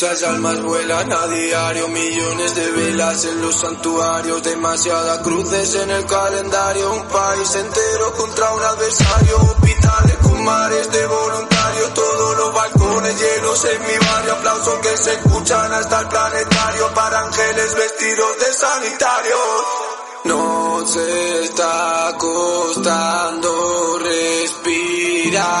Muchas almas vuelan a diario, millones de velas en los santuarios, demasiadas cruces en el calendario, un país entero contra un adversario, hospitales con mares de voluntarios, todos los balcones llenos en mi barrio, aplausos que se escuchan hasta el planetario para ángeles vestidos de sanitarios. No se está costando respirar.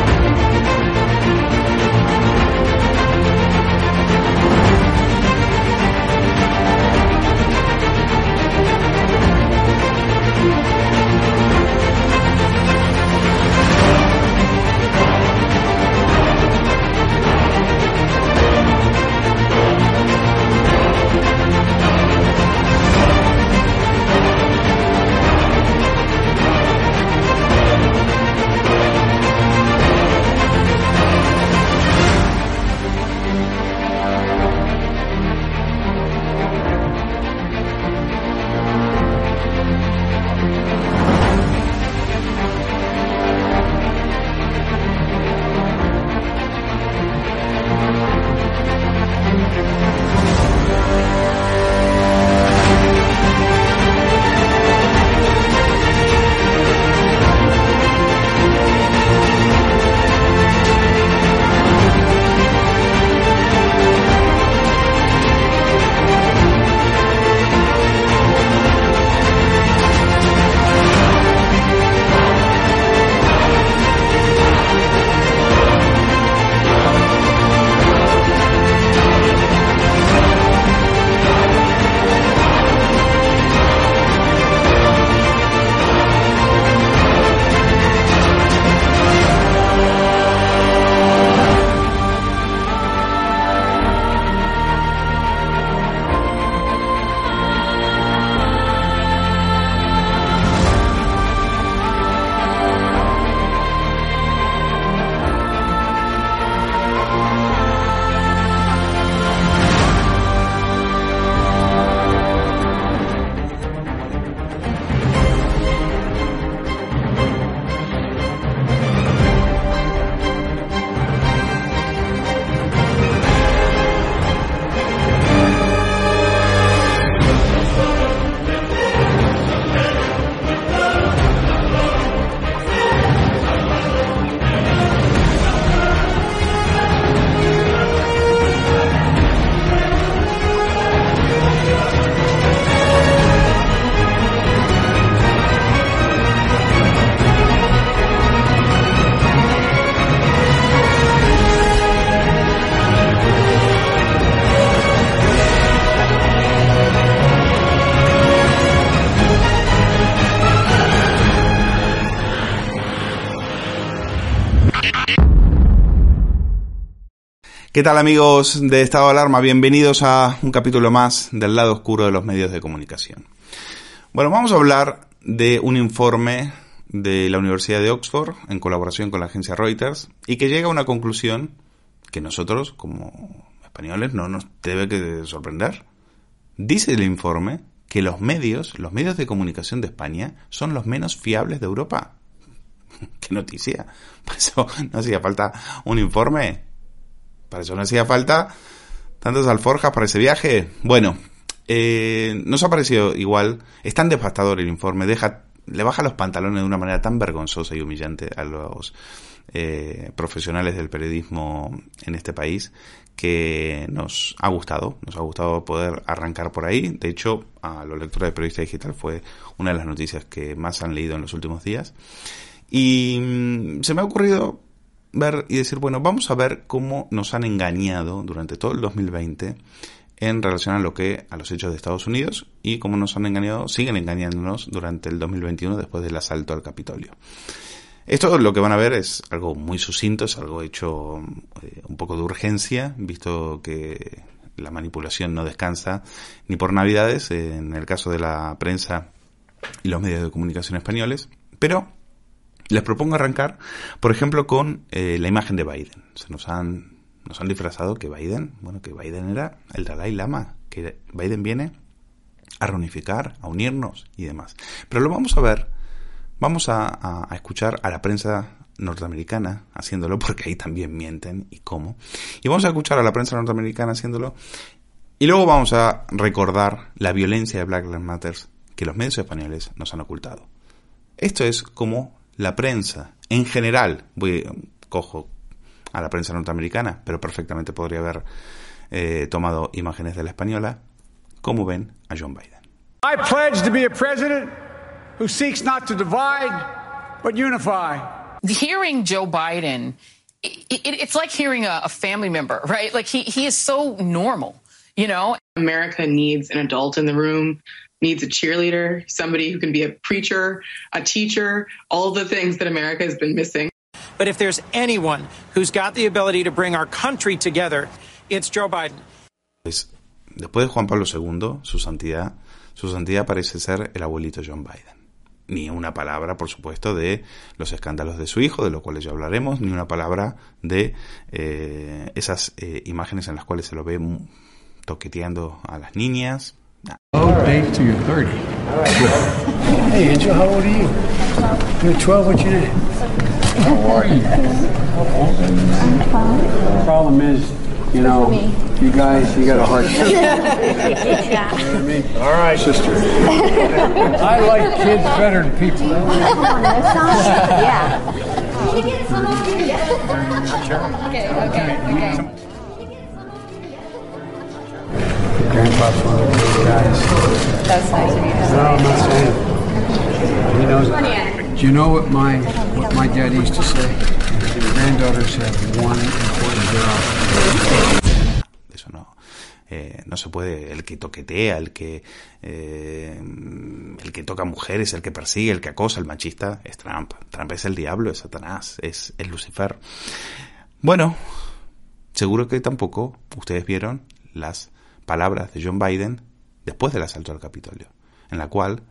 ¿Qué tal amigos de Estado de Alarma? Bienvenidos a un capítulo más del lado oscuro de los medios de comunicación. Bueno, vamos a hablar de un informe de la Universidad de Oxford en colaboración con la agencia Reuters y que llega a una conclusión que nosotros como españoles no nos debe que sorprender. Dice el informe que los medios, los medios de comunicación de España son los menos fiables de Europa. ¿Qué noticia? Por no hacía falta un informe para eso no hacía falta tantas alforjas para ese viaje. Bueno, eh, nos ha parecido igual. Es tan devastador el informe. Deja, le baja los pantalones de una manera tan vergonzosa y humillante a los eh, profesionales del periodismo en este país que nos ha gustado, nos ha gustado poder arrancar por ahí. De hecho, a los lectores de Periodista Digital fue una de las noticias que más han leído en los últimos días. Y mm, se me ha ocurrido ver y decir, bueno, vamos a ver cómo nos han engañado durante todo el 2020 en relación a lo que a los hechos de Estados Unidos y cómo nos han engañado, siguen engañándonos durante el 2021 después del asalto al Capitolio. Esto lo que van a ver es algo muy sucinto, es algo hecho eh, un poco de urgencia, visto que la manipulación no descansa ni por Navidades, en el caso de la prensa y los medios de comunicación españoles, pero les propongo arrancar, por ejemplo, con eh, la imagen de Biden. Se nos han, nos han disfrazado que Biden, bueno, que Biden era el Dalai Lama, que Biden viene a reunificar, a unirnos y demás. Pero lo vamos a ver, vamos a, a escuchar a la prensa norteamericana haciéndolo, porque ahí también mienten y cómo. Y vamos a escuchar a la prensa norteamericana haciéndolo. Y luego vamos a recordar la violencia de Black Lives Matter que los medios españoles nos han ocultado. Esto es como la prensa en general, voy, cojo a la prensa norteamericana, pero perfectamente podría haber eh, tomado imágenes de la española, ¿cómo ven a John Biden? I pledge to be a president who seeks not to divide, but unify. Hearing Joe Biden, it, it, it's like hearing a, a family member, right? Like he, he is so normal, you know? America needs an adult in the room needs a cheerleader, somebody who can be a preacher, a teacher, all the things that America has been missing. But if there's anyone who's got the ability to bring our country together, it's Joe Biden. Pues, después de Juan Pablo II, su santidad, su santidad parece ser el abuelito John Biden. Ni una palabra, por supuesto, de los escándalos de su hijo, de los cuales ya hablaremos, ni una palabra de eh, esas eh, imágenes en las cuales se lo ve toqueteando a las niñas, Oh, date till you're 30. hey, Angel, how old are you? You're 12. What's your name? How are you? The problem is, you know, you guys, you got a hard time. yeah. You know what I mean? All right, sister. I like kids better than people. yeah. Okay, okay, okay. Grandpa's one of those That's nice of you. Eso no. Eh, no se puede, el que toquetea, el que eh, el que toca mujeres, el que persigue, el que acosa, el machista, es Trump. Trump es el diablo, es Satanás, es Lucifer. Bueno, seguro que tampoco ustedes vieron las palabras de John Biden después del asalto al Capitolio, en la cual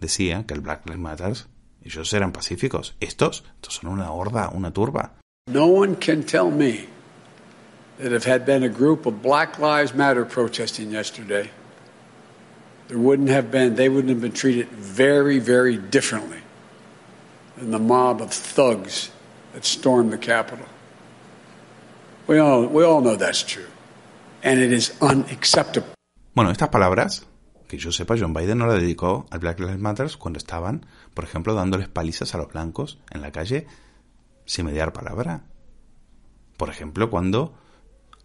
decía que el Black Lives Matter, ellos eran pacíficos. Estos, estos son una horda, una turba. No one can tell me that if had been a group of Black Lives Matter protesting yesterday, there wouldn't have been, they wouldn't have been treated very, very differently than the mob of thugs that stormed the Capitol. We all, we all know that's true. And it is unacceptable. Bueno, estas palabras, que yo sepa, John Biden no las dedicó al Black Lives Matter cuando estaban, por ejemplo, dándoles palizas a los blancos en la calle sin mediar palabra. Por ejemplo, cuando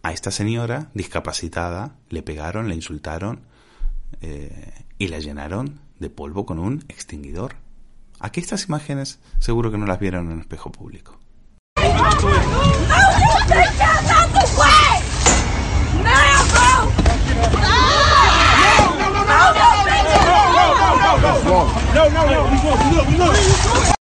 a esta señora discapacitada le pegaron, le insultaron eh, y la llenaron de polvo con un extinguidor. Aquí estas imágenes seguro que no las vieron en espejo público. No, no, no, we look, we look,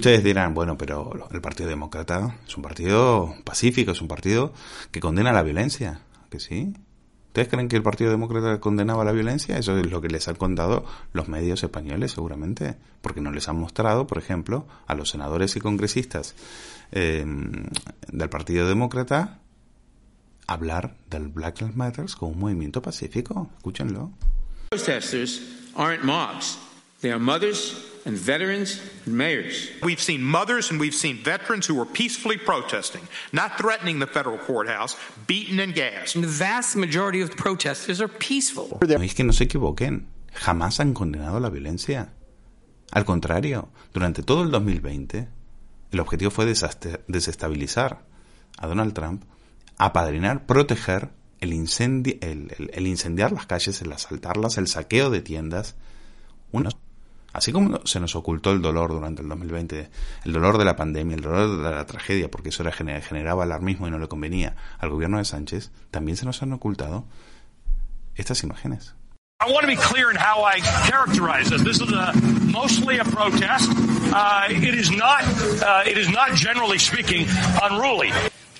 ustedes dirán, bueno, pero el Partido Demócrata es un partido pacífico, es un partido que condena la violencia, ¿que sí? ¿Ustedes creen que el Partido Demócrata condenaba la violencia? Eso es lo que les han contado los medios españoles, seguramente, porque no les han mostrado, por ejemplo, a los senadores y congresistas eh, del Partido Demócrata hablar del Black Lives Matter como un movimiento pacífico. Escúchenlo. Protesters aren't mobs. They are mothers and veterans and mayors. We've seen mothers and we've seen veterans who were peacefully protesting, not threatening the federal courthouse, beaten and gassed. And the vast majority of the protesters are peaceful. No, es que no se equivoquen. Jamás han condenado la violencia. Al contrario, durante todo el 2020, el objetivo fue desestabilizar a Donald Trump, apadrinar, proteger el, incendi el, el- el incendiar las calles, el asaltarlas, el saqueo de tiendas. Unos- así como se nos ocultó el dolor durante el 2020, el dolor de la pandemia, el dolor de la tragedia, porque eso era, gener- generaba alarmismo y no le convenía al gobierno de Sánchez, también se nos han ocultado estas imágenes. I want to be clear in how I characterize this. This is mostly a protest. Uh, it is not. Uh, it is not, generally speaking, unruly.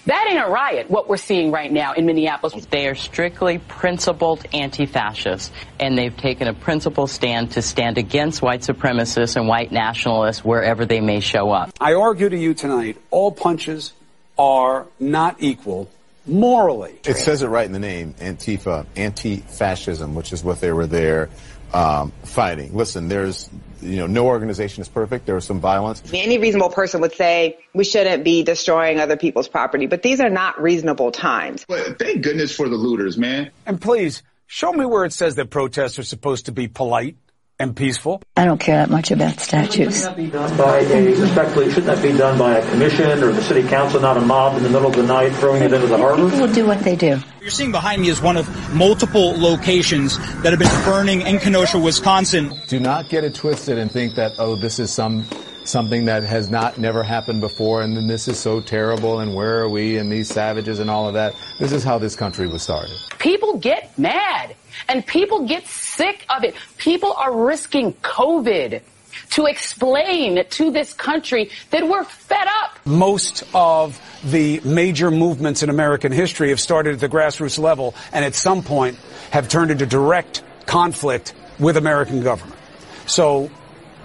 That ain't a riot, what we're seeing right now in Minneapolis. They are strictly principled anti-fascists, and they've taken a principled stand to stand against white supremacists and white nationalists wherever they may show up. I argue to you tonight, all punches are not equal morally. It says it right in the name, Antifa, anti-fascism, which is what they were there um, fighting. Listen, there's, you know, no organization is perfect. There was some violence. Any reasonable person would say we shouldn't be destroying other people's property, but these are not reasonable times. But thank goodness for the looters, man. And please, show me where it says that protests are supposed to be polite and peaceful. I don't care that much about statues. Shouldn't that be done by a, respectfully, shouldn't that be done by a commission or the city council, not a mob in the middle of the night throwing it into the harbor? People will do what they do. You're seeing behind me is one of multiple locations that have been burning in Kenosha, Wisconsin. Do not get it twisted and think that, oh, this is some something that has not never happened before and then this is so terrible and where are we and these savages and all of that. This is how this country was started. People get mad and people get sick of it. People are risking COVID to explain to this country that we're fed up. Most of the major movements in American history have started at the grassroots level and at some point have turned into direct conflict with American government. So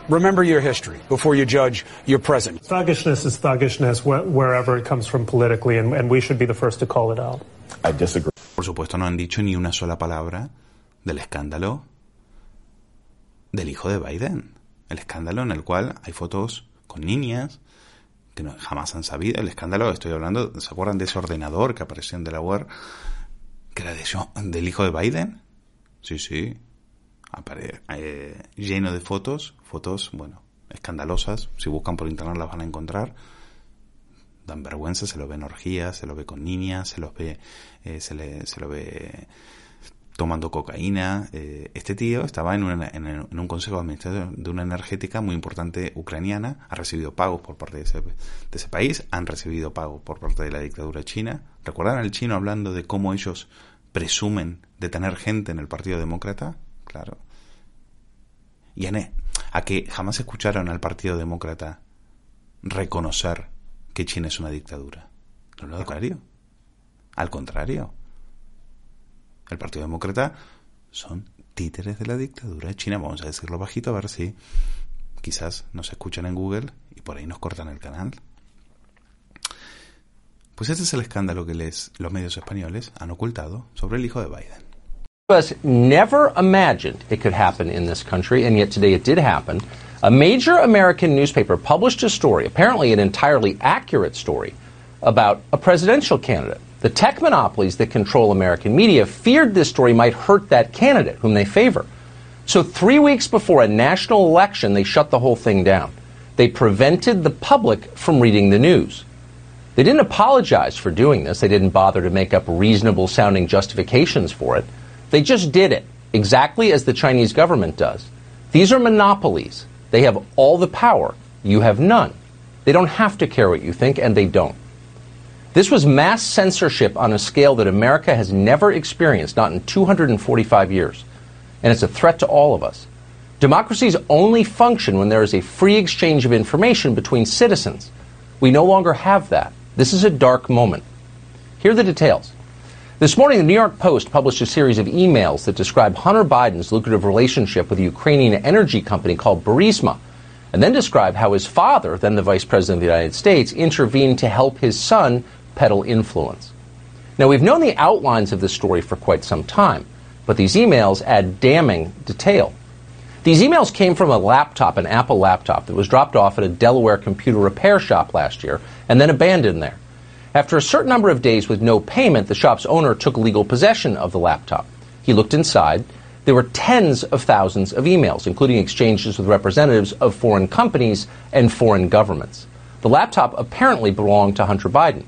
remember your history before you judge your present. Thuggishness is thuggishness wh- wherever it comes from politically, and, and we should be the first to call it out. I disagree. Por supuesto, no han dicho ni una sola palabra del escándalo del hijo de Biden. El escándalo en el cual hay fotos con niñas que no, jamás han sabido. El escándalo, estoy hablando, ¿se acuerdan de ese ordenador que apareció en Delaware? Que era de del hijo de Biden. Sí, sí. Eh, lleno de fotos, fotos, bueno, escandalosas. Si buscan por internet las van a encontrar. Dan vergüenza, se lo ve en orgías, se lo ve con niñas, se los ve, eh, se, le, se lo ve tomando cocaína. Eh, este tío estaba en, una- en un consejo de administración de una energética muy importante ucraniana, ha recibido pagos por parte de ese, de ese país, han recibido pagos por parte de la dictadura china. ¿Recuerdan al chino hablando de cómo ellos presumen de tener gente en el Partido Demócrata? Claro. Y a que jamás escucharon al Partido Demócrata reconocer que China es una dictadura. No lo contrario. Al contrario. El Partido Demócrata son títeres de la dictadura china. Vamos a decirlo bajito a ver si quizás nos escuchan en Google y por ahí nos cortan el canal. Pues ese es el escándalo que les, los medios españoles han ocultado sobre el hijo de Biden. Us never imagined it could happen in this country, and yet today it did happen. A major American newspaper published a story, apparently an entirely accurate story, about a presidential candidate. The tech monopolies that control American media feared this story might hurt that candidate, whom they favor. So, three weeks before a national election, they shut the whole thing down. They prevented the public from reading the news. They didn't apologize for doing this. They didn't bother to make up reasonable sounding justifications for it. They just did it, exactly as the Chinese government does. These are monopolies. They have all the power. You have none. They don't have to care what you think, and they don't. This was mass censorship on a scale that America has never experienced, not in 245 years. And it's a threat to all of us. Democracies only function when there is a free exchange of information between citizens. We no longer have that. This is a dark moment. Here are the details. This morning, the New York Post published a series of emails that describe Hunter Biden's lucrative relationship with a Ukrainian energy company called Burisma, and then describe how his father, then the Vice President of the United States, intervened to help his son peddle influence. Now, we've known the outlines of this story for quite some time, but these emails add damning detail. These emails came from a laptop, an Apple laptop, that was dropped off at a Delaware computer repair shop last year and then abandoned there. After a certain number of days with no payment, the shop's owner took legal possession of the laptop. He looked inside. There were tens of thousands of emails, including exchanges with representatives of foreign companies and foreign governments. The laptop apparently belonged to Hunter Biden.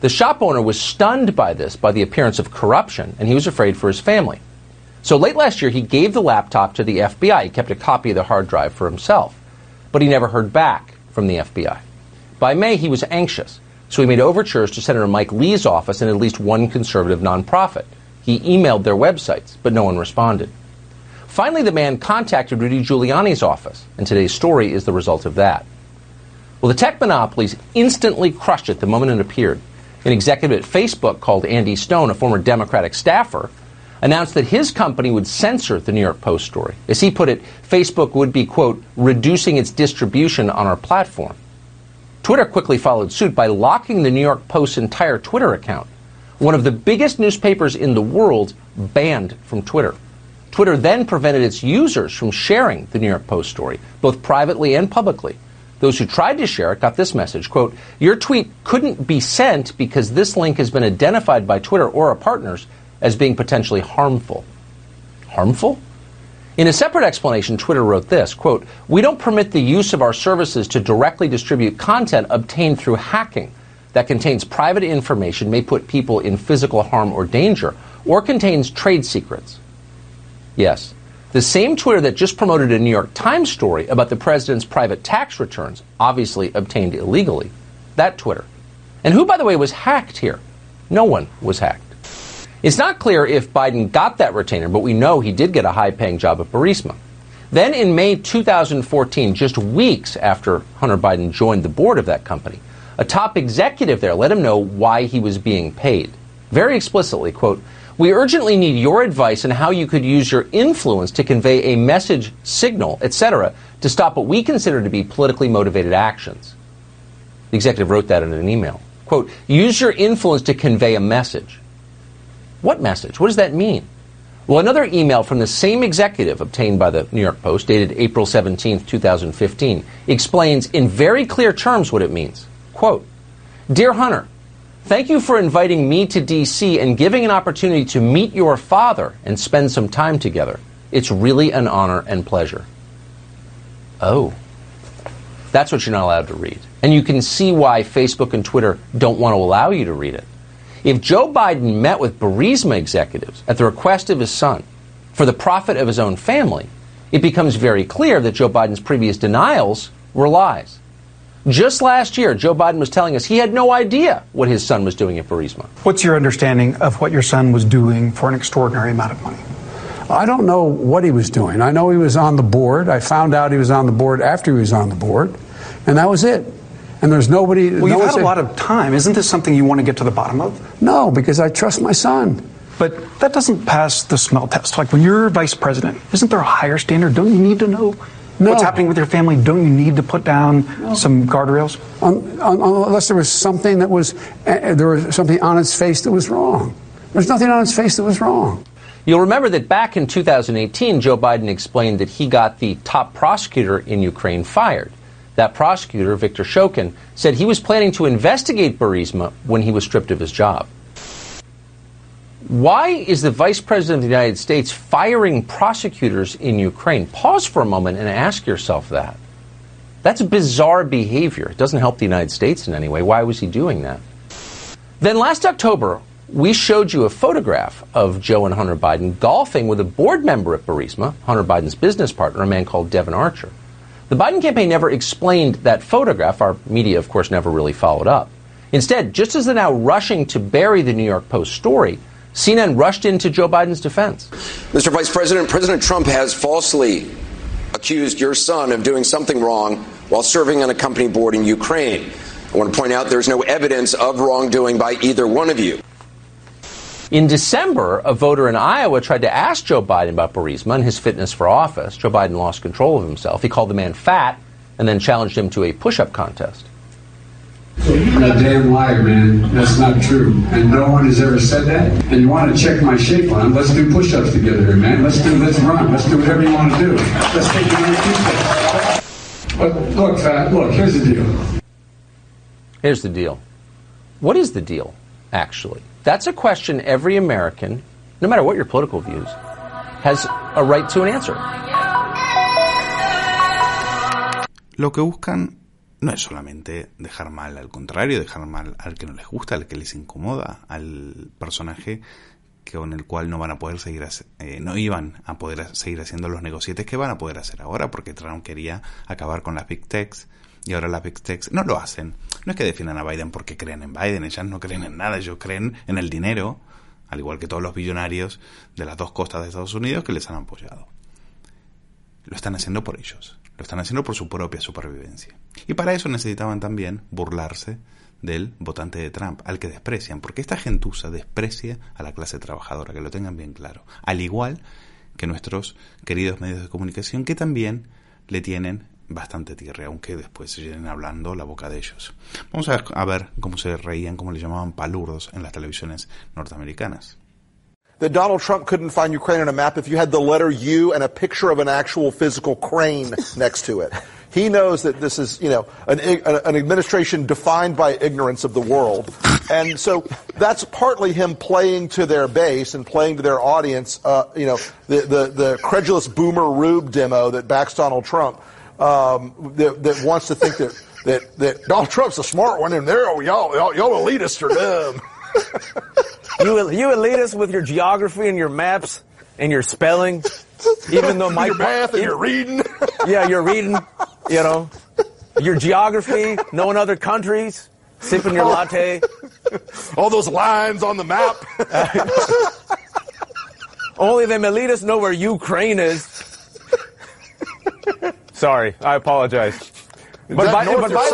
The shop owner was stunned by this, by the appearance of corruption, and he was afraid for his family. So late last year, he gave the laptop to the FBI. He kept a copy of the hard drive for himself. But he never heard back from the FBI. By May, he was anxious, so he made overtures to Senator Mike Lee's office and at least one conservative nonprofit. He emailed their websites, but no one responded. Finally, the man contacted Rudy Giuliani's office, and today's story is the result of that. Well, the tech monopolies instantly crushed it the moment it appeared. An executive at Facebook called Andy Stone, a former Democratic staffer, announced that his company would censor the New York Post story. As he put it, Facebook would be, quote, reducing its distribution on our platform. Twitter quickly followed suit by locking the New York Post's entire Twitter account. One of the biggest newspapers in the world banned from Twitter. Twitter then prevented its users from sharing the New York Post story, both privately and publicly. Those who tried to share it got this message, quote, your tweet couldn't be sent because this link has been identified by Twitter or our partners as being potentially harmful. Harmful? In a separate explanation, Twitter wrote this, quote, we don't permit the use of our services to directly distribute content obtained through hacking that contains private information, may put people in physical harm or danger, or contains trade secrets. Yes, the same Twitter that just promoted a New York Times story about the president's private tax returns, obviously obtained illegally. That Twitter. And who, by the way, was hacked here? No one was hacked. It's not clear if Biden got that retainer, but we know he did get a high paying job at Burisma. Then in May 2014, just weeks after Hunter Biden joined the board of that company, a top executive there let him know why he was being paid. Very explicitly, quote, we urgently need your advice on how you could use your influence to convey a message, signal, etc., to stop what we consider to be politically motivated actions. The executive wrote that in an email. Quote, use your influence to convey a message. What message? What does that mean? Well, another email from the same executive obtained by the New York Post, dated April 17, 2015, explains in very clear terms what it means. Quote, Dear Hunter, Thank you for inviting me to D.C. and giving an opportunity to meet your father and spend some time together. It's really an honor and pleasure. Oh. That's what you're not allowed to read. And you can see why Facebook and Twitter don't want to allow you to read it. If Joe Biden met with Burisma executives at the request of his son for the profit of his own family, it becomes very clear that Joe Biden's previous denials were lies. Just last year, Joe Biden was telling us he had no idea what his son was doing at Burisma. What's your understanding of what your son was doing for an extraordinary amount of money? I don't know what he was doing. I know he was on the board. I found out he was on the board after he was on the board, and that was it. And there's nobody. Well, no you've had a lot of time. Isn't this something you want to get to the bottom of? No, because I trust my son. But that doesn't pass the smell test. Like when you're vice president, isn't there a higher standard? Don't you need to know No. what's happening with your family? Don't you need to put down some guardrails? Un- un- unless there was something that was uh, there was something on its face that was wrong. There's nothing on its face that was wrong. You'll remember that back in 2018, Joe Biden explained that he got the top prosecutor in Ukraine fired. That prosecutor, Viktor Shokin, said he was planning to investigate Burisma when he was stripped of his job. Why is the Vice President of the United States firing prosecutors in Ukraine? Pause for a moment and ask yourself that. That's bizarre behavior. It doesn't help the United States in any way. Why was he doing that? Then last October, we showed you a photograph of Joe and Hunter Biden golfing with a board member at Burisma, Hunter Biden's business partner, a man called Devin Archer. The Biden campaign never explained that photograph. Our media, of course, never really followed up. Instead, just as they're now rushing to bury the New York Post story, CNN rushed into Joe Biden's defense. Mr. Vice President, President Trump has falsely accused your son of doing something wrong while serving on a company board in Ukraine. I want to point out there's no evidence of wrongdoing by either one of you. In December, a voter in Iowa tried to ask Joe Biden about Burisma and his fitness for office. Joe Biden lost control of himself. He called the man fat and then challenged him to a push up contest. You're a damn liar, man. That's not true. And no one has ever said that. And you want to check my shape on? Let's do push-ups together man. Let's do, let's run. Let's do whatever you want to do. Let's take another Tuesday. But look, fat. Look, here's the deal. Here's the deal. What is the deal, actually? That's a question every American, no matter what your political views, has a right to an answer. Lo que buscan no es solamente dejar mal al contrario, dejar mal al que no les gusta, al que les incomoda, al personaje con el cual no van a poder seguir, eh, no iban a poder seguir haciendo los negocietes que van a poder hacer ahora, porque Trump quería acabar con las big techs y ahora las big techs no lo hacen. No es que definan a Biden porque creen en Biden, ellas no creen en nada, ellos creen en el dinero, al igual que todos los billonarios de las dos costas de Estados Unidos que les han apoyado. Lo están haciendo por ellos. Lo están haciendo por su propia supervivencia. Y para eso necesitaban también burlarse del votante de Trump, al que desprecian, porque esta gentuza desprecia a la clase trabajadora, que lo tengan bien claro. Al igual que nuestros queridos medios de comunicación, que también le tienen bastante tierra, aunque después se llenen hablando la boca de ellos. Vamos a, a ver cómo se reían, cómo le llamaban palurdos en las televisiones norteamericanas. that Donald Trump couldn't find Ukraine on a map if you had the letter U and a picture of an actual physical crane next to it. He knows that this is, you know, an, an administration defined by ignorance of the world. And so that's partly him playing to their base and playing to their audience, uh, you know, the, the, the credulous boomer Rube demo that backs Donald Trump, um, that, that wants to think that, that, that Donald Trump's a smart one and they're, y'all, y'all, y'all elitists are dumb. you you elitist with your geography and your maps and your spelling, even though my your math and your reading. yeah, you're reading. You know, your geography, knowing other countries, sipping your latte. All those lines on the map. Only them elitists know where Ukraine is. Sorry, I apologize. But, by, but by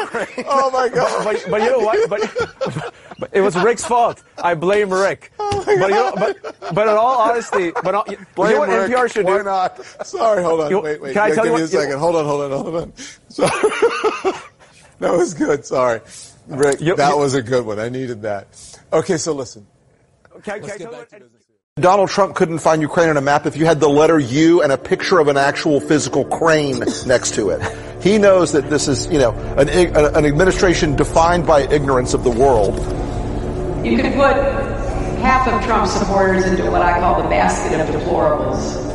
Ukraine? oh my God! But, but, but, you know what? But, but, it was Rick's fault. I blame Rick. Oh but, you know, but but in all honesty, but all, blame you know what Rick. NPR should Why do? not? Sorry, hold on. You- wait, wait. can I Yeah, tell give you me what- a second. Hold on, hold on, hold on. Sorry. that was good. Sorry, Rick. that was a good one. I needed that. Okay, so listen. Can, can I tell you what? Donald Trump couldn't find Ukraine on a map if you had the letter U and a picture of an actual physical crane next to it. He knows that this is, you know, an, an administration defined by ignorance of the world. You could put half of Trump's supporters into what I call the basket of deplorables.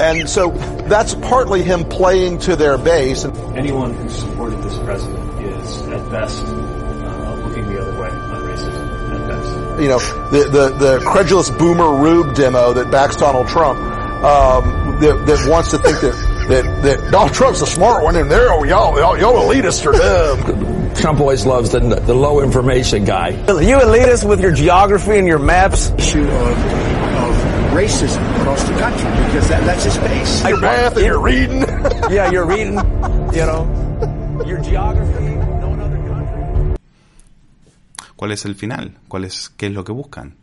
And so that's partly him playing to their base. Anyone who supported this president is, at best, You know, the, the, the credulous boomer Rube demo that backs Donald Trump, um, that, that wants to think that, that, that Donald Trump's a smart one and they're, oh, y'all, y'all, y'all elitists are dumb. Trump always loves the, the low information guy. You elitists with your geography and your maps. issue of, of racism across the country because that, that's his base. Your math and your reading. yeah, you're reading. You know, your geography. ¿Cuál es el final? ¿Cuál es, ¿Qué es lo que buscan?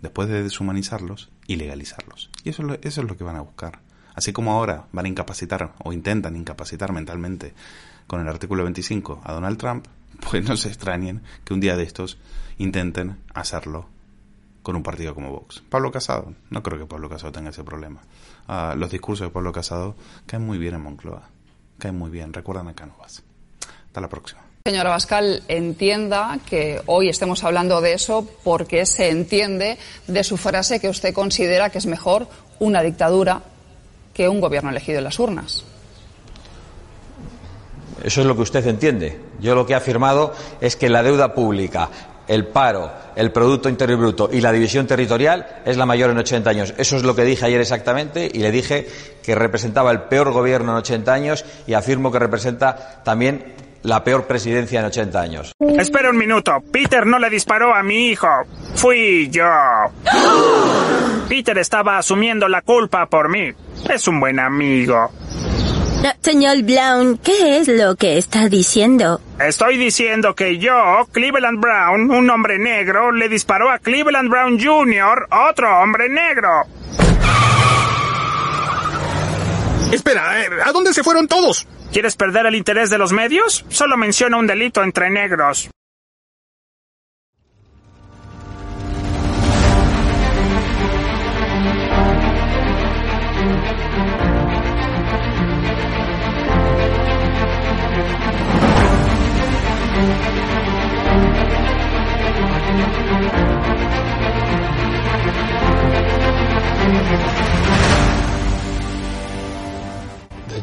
Después de deshumanizarlos, ilegalizarlos. Y eso es, lo, eso es lo que van a buscar. Así como ahora van a incapacitar o intentan incapacitar mentalmente con el artículo 25 a Donald Trump, pues no se extrañen que un día de estos intenten hacerlo con un partido como Vox. Pablo Casado, no creo que Pablo Casado tenga ese problema. Ah, los discursos de Pablo Casado caen muy bien en Moncloa, caen muy bien, recuerdan a Cánovas. Hasta la próxima. Señora Bascal, entienda que hoy estemos hablando de eso porque se entiende de su frase que usted considera que es mejor una dictadura que un gobierno elegido en las urnas. Eso es lo que usted entiende. Yo lo que he afirmado es que la deuda pública, el paro, el Producto Interior Bruto y la división territorial es la mayor en 80 años. Eso es lo que dije ayer exactamente y le dije que representaba el peor gobierno en 80 años y afirmo que representa también la peor presidencia en 80 años. Espera un minuto. Peter no le disparó a mi hijo. Fui yo. Peter estaba asumiendo la culpa por mí. Es un buen amigo. No, señor Brown, ¿qué es lo que está diciendo? Estoy diciendo que yo, Cleveland Brown, un hombre negro, le disparó a Cleveland Brown Jr., otro hombre negro. Espera, eh, ¿a dónde se fueron todos? ¿Quieres perder el interés de los medios? Solo menciona un delito entre negros.